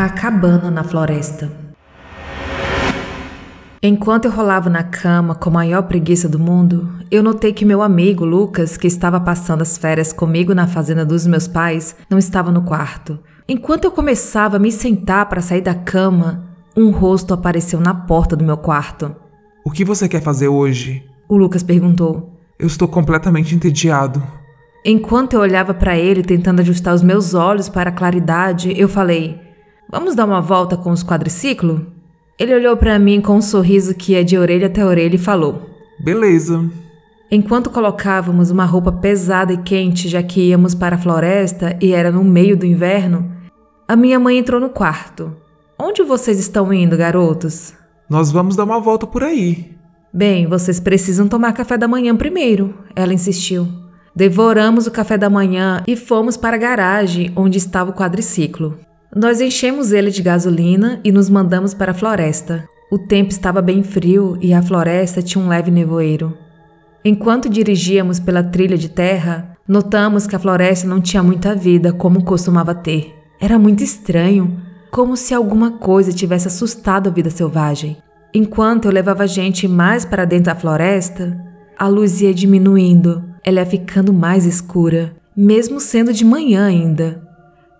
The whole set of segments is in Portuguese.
A cabana na floresta. Enquanto eu rolava na cama com a maior preguiça do mundo, eu notei que meu amigo Lucas, que estava passando as férias comigo na fazenda dos meus pais, não estava no quarto. Enquanto eu começava a me sentar para sair da cama, um rosto apareceu na porta do meu quarto. O que você quer fazer hoje? O Lucas perguntou. Eu estou completamente entediado. Enquanto eu olhava para ele tentando ajustar os meus olhos para a claridade, eu falei: Vamos dar uma volta com os quadriciclos? Ele olhou para mim com um sorriso que ia de orelha até orelha e falou: Beleza. Enquanto colocávamos uma roupa pesada e quente, já que íamos para a floresta e era no meio do inverno, a minha mãe entrou no quarto. Onde vocês estão indo, garotos? Nós vamos dar uma volta por aí. Bem, vocês precisam tomar café da manhã primeiro, ela insistiu. Devoramos o café da manhã e fomos para a garagem onde estava o quadriciclo. Nós enchemos ele de gasolina e nos mandamos para a floresta. O tempo estava bem frio e a floresta tinha um leve nevoeiro. Enquanto dirigíamos pela trilha de terra, notamos que a floresta não tinha muita vida como costumava ter. Era muito estranho, como se alguma coisa tivesse assustado a vida selvagem. Enquanto eu levava a gente mais para dentro da floresta, a luz ia diminuindo, ela ia ficando mais escura, mesmo sendo de manhã ainda.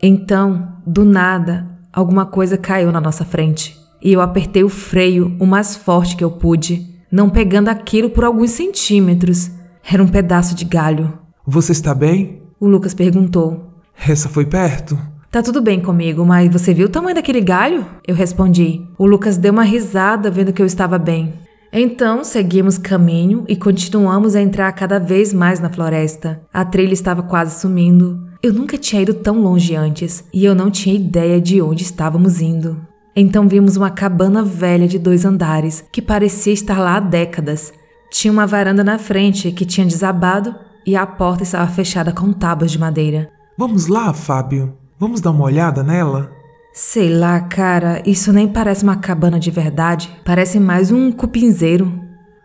Então, do nada, alguma coisa caiu na nossa frente e eu apertei o freio o mais forte que eu pude, não pegando aquilo por alguns centímetros. Era um pedaço de galho. Você está bem? O Lucas perguntou. Essa foi perto? Tá tudo bem comigo, mas você viu o tamanho daquele galho? Eu respondi. O Lucas deu uma risada vendo que eu estava bem. Então seguimos caminho e continuamos a entrar cada vez mais na floresta. A trilha estava quase sumindo. Eu nunca tinha ido tão longe antes e eu não tinha ideia de onde estávamos indo. Então vimos uma cabana velha de dois andares que parecia estar lá há décadas. Tinha uma varanda na frente que tinha desabado e a porta estava fechada com tábuas de madeira. Vamos lá, Fábio. Vamos dar uma olhada nela? Sei lá, cara, isso nem parece uma cabana de verdade. Parece mais um cupinzeiro.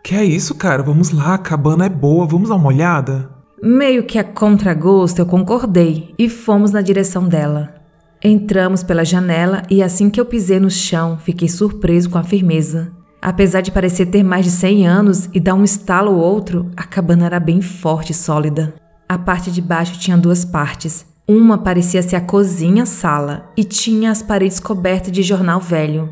Que é isso, cara? Vamos lá, a cabana é boa, vamos dar uma olhada? Meio que a contragosto eu concordei e fomos na direção dela. Entramos pela janela e assim que eu pisei no chão, fiquei surpreso com a firmeza. Apesar de parecer ter mais de 100 anos e dar um estalo ou outro, a cabana era bem forte e sólida. A parte de baixo tinha duas partes. Uma parecia ser a cozinha-sala e tinha as paredes cobertas de jornal velho.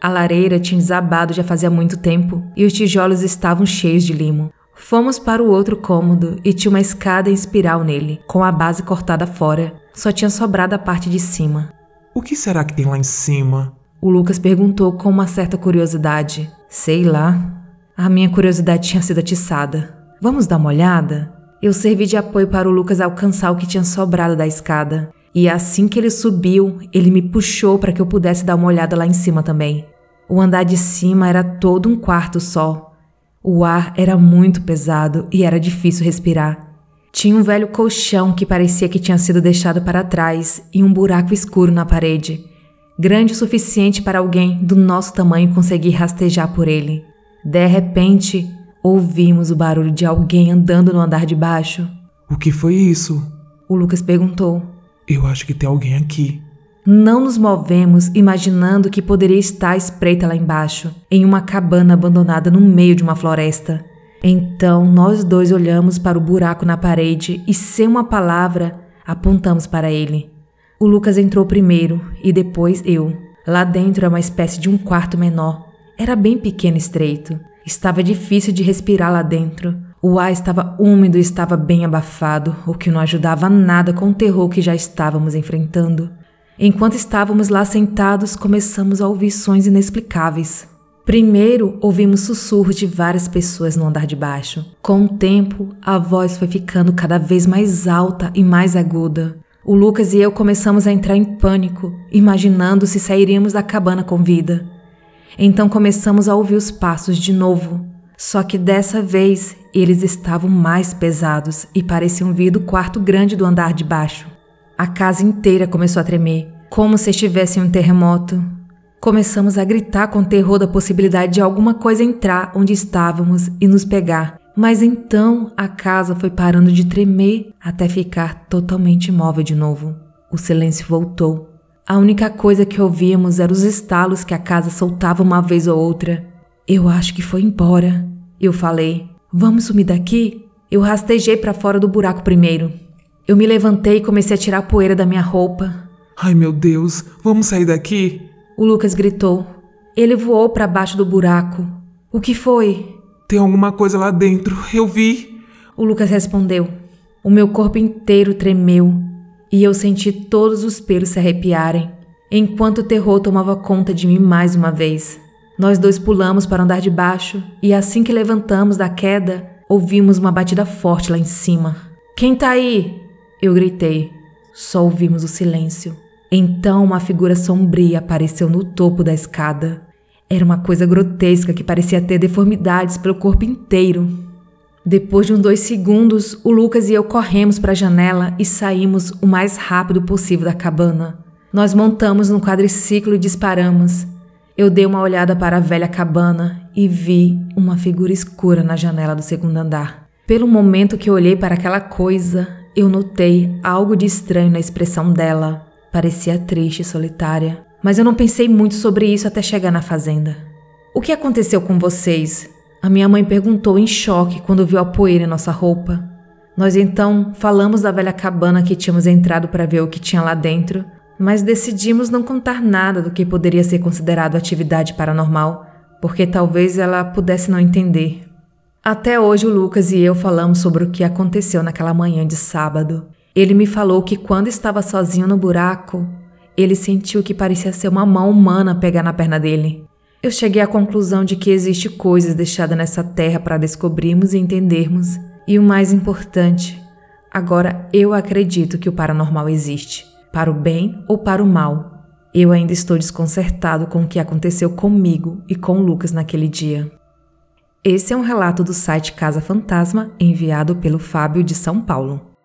A lareira tinha desabado já fazia muito tempo e os tijolos estavam cheios de limo. Fomos para o outro cômodo e tinha uma escada em espiral nele, com a base cortada fora. Só tinha sobrado a parte de cima. O que será que tem lá em cima? O Lucas perguntou com uma certa curiosidade. Sei lá. A minha curiosidade tinha sido atiçada. Vamos dar uma olhada? Eu servi de apoio para o Lucas alcançar o que tinha sobrado da escada. E assim que ele subiu, ele me puxou para que eu pudesse dar uma olhada lá em cima também. O andar de cima era todo um quarto só, o ar era muito pesado e era difícil respirar. Tinha um velho colchão que parecia que tinha sido deixado para trás e um buraco escuro na parede, grande o suficiente para alguém do nosso tamanho conseguir rastejar por ele. De repente, ouvimos o barulho de alguém andando no andar de baixo. O que foi isso? O Lucas perguntou. Eu acho que tem alguém aqui. Não nos movemos imaginando que poderia estar espreita lá embaixo, em uma cabana abandonada no meio de uma floresta. Então nós dois olhamos para o buraco na parede e, sem uma palavra, apontamos para ele. O Lucas entrou primeiro e depois eu. Lá dentro é uma espécie de um quarto menor. Era bem pequeno e estreito. Estava difícil de respirar lá dentro. O ar estava úmido e estava bem abafado, o que não ajudava nada com o terror que já estávamos enfrentando. Enquanto estávamos lá sentados, começamos a ouvir sons inexplicáveis. Primeiro, ouvimos sussurros de várias pessoas no andar de baixo. Com o tempo, a voz foi ficando cada vez mais alta e mais aguda. O Lucas e eu começamos a entrar em pânico, imaginando se sairíamos da cabana com vida. Então começamos a ouvir os passos de novo. Só que dessa vez eles estavam mais pesados e pareciam vir do quarto grande do andar de baixo. A casa inteira começou a tremer, como se estivesse em um terremoto. Começamos a gritar com terror da possibilidade de alguma coisa entrar onde estávamos e nos pegar. Mas então a casa foi parando de tremer até ficar totalmente imóvel de novo. O silêncio voltou. A única coisa que ouvíamos eram os estalos que a casa soltava uma vez ou outra. Eu acho que foi embora. Eu falei: Vamos sumir daqui? Eu rastejei para fora do buraco primeiro. Eu me levantei e comecei a tirar a poeira da minha roupa. Ai meu Deus, vamos sair daqui? O Lucas gritou. Ele voou para baixo do buraco. O que foi? Tem alguma coisa lá dentro, eu vi. O Lucas respondeu. O meu corpo inteiro tremeu e eu senti todos os pelos se arrepiarem, enquanto o terror tomava conta de mim mais uma vez. Nós dois pulamos para andar de baixo e assim que levantamos da queda, ouvimos uma batida forte lá em cima. Quem tá aí? Eu gritei. Só ouvimos o silêncio. Então uma figura sombria apareceu no topo da escada. Era uma coisa grotesca que parecia ter deformidades pelo corpo inteiro. Depois de uns dois segundos, o Lucas e eu corremos para a janela e saímos o mais rápido possível da cabana. Nós montamos no quadriciclo e disparamos. Eu dei uma olhada para a velha cabana e vi uma figura escura na janela do segundo andar. Pelo momento que olhei para aquela coisa, eu notei algo de estranho na expressão dela. Parecia triste e solitária. Mas eu não pensei muito sobre isso até chegar na fazenda. O que aconteceu com vocês? A minha mãe perguntou em choque quando viu a poeira em nossa roupa. Nós então falamos da velha cabana que tínhamos entrado para ver o que tinha lá dentro mas decidimos não contar nada do que poderia ser considerado atividade paranormal, porque talvez ela pudesse não entender. Até hoje o Lucas e eu falamos sobre o que aconteceu naquela manhã de sábado. Ele me falou que quando estava sozinho no buraco, ele sentiu que parecia ser uma mão humana pegar na perna dele. Eu cheguei à conclusão de que existe coisas deixadas nessa terra para descobrirmos e entendermos, e o mais importante, agora eu acredito que o paranormal existe para o bem ou para o mal. Eu ainda estou desconcertado com o que aconteceu comigo e com Lucas naquele dia. Esse é um relato do site Casa Fantasma enviado pelo Fábio de São Paulo.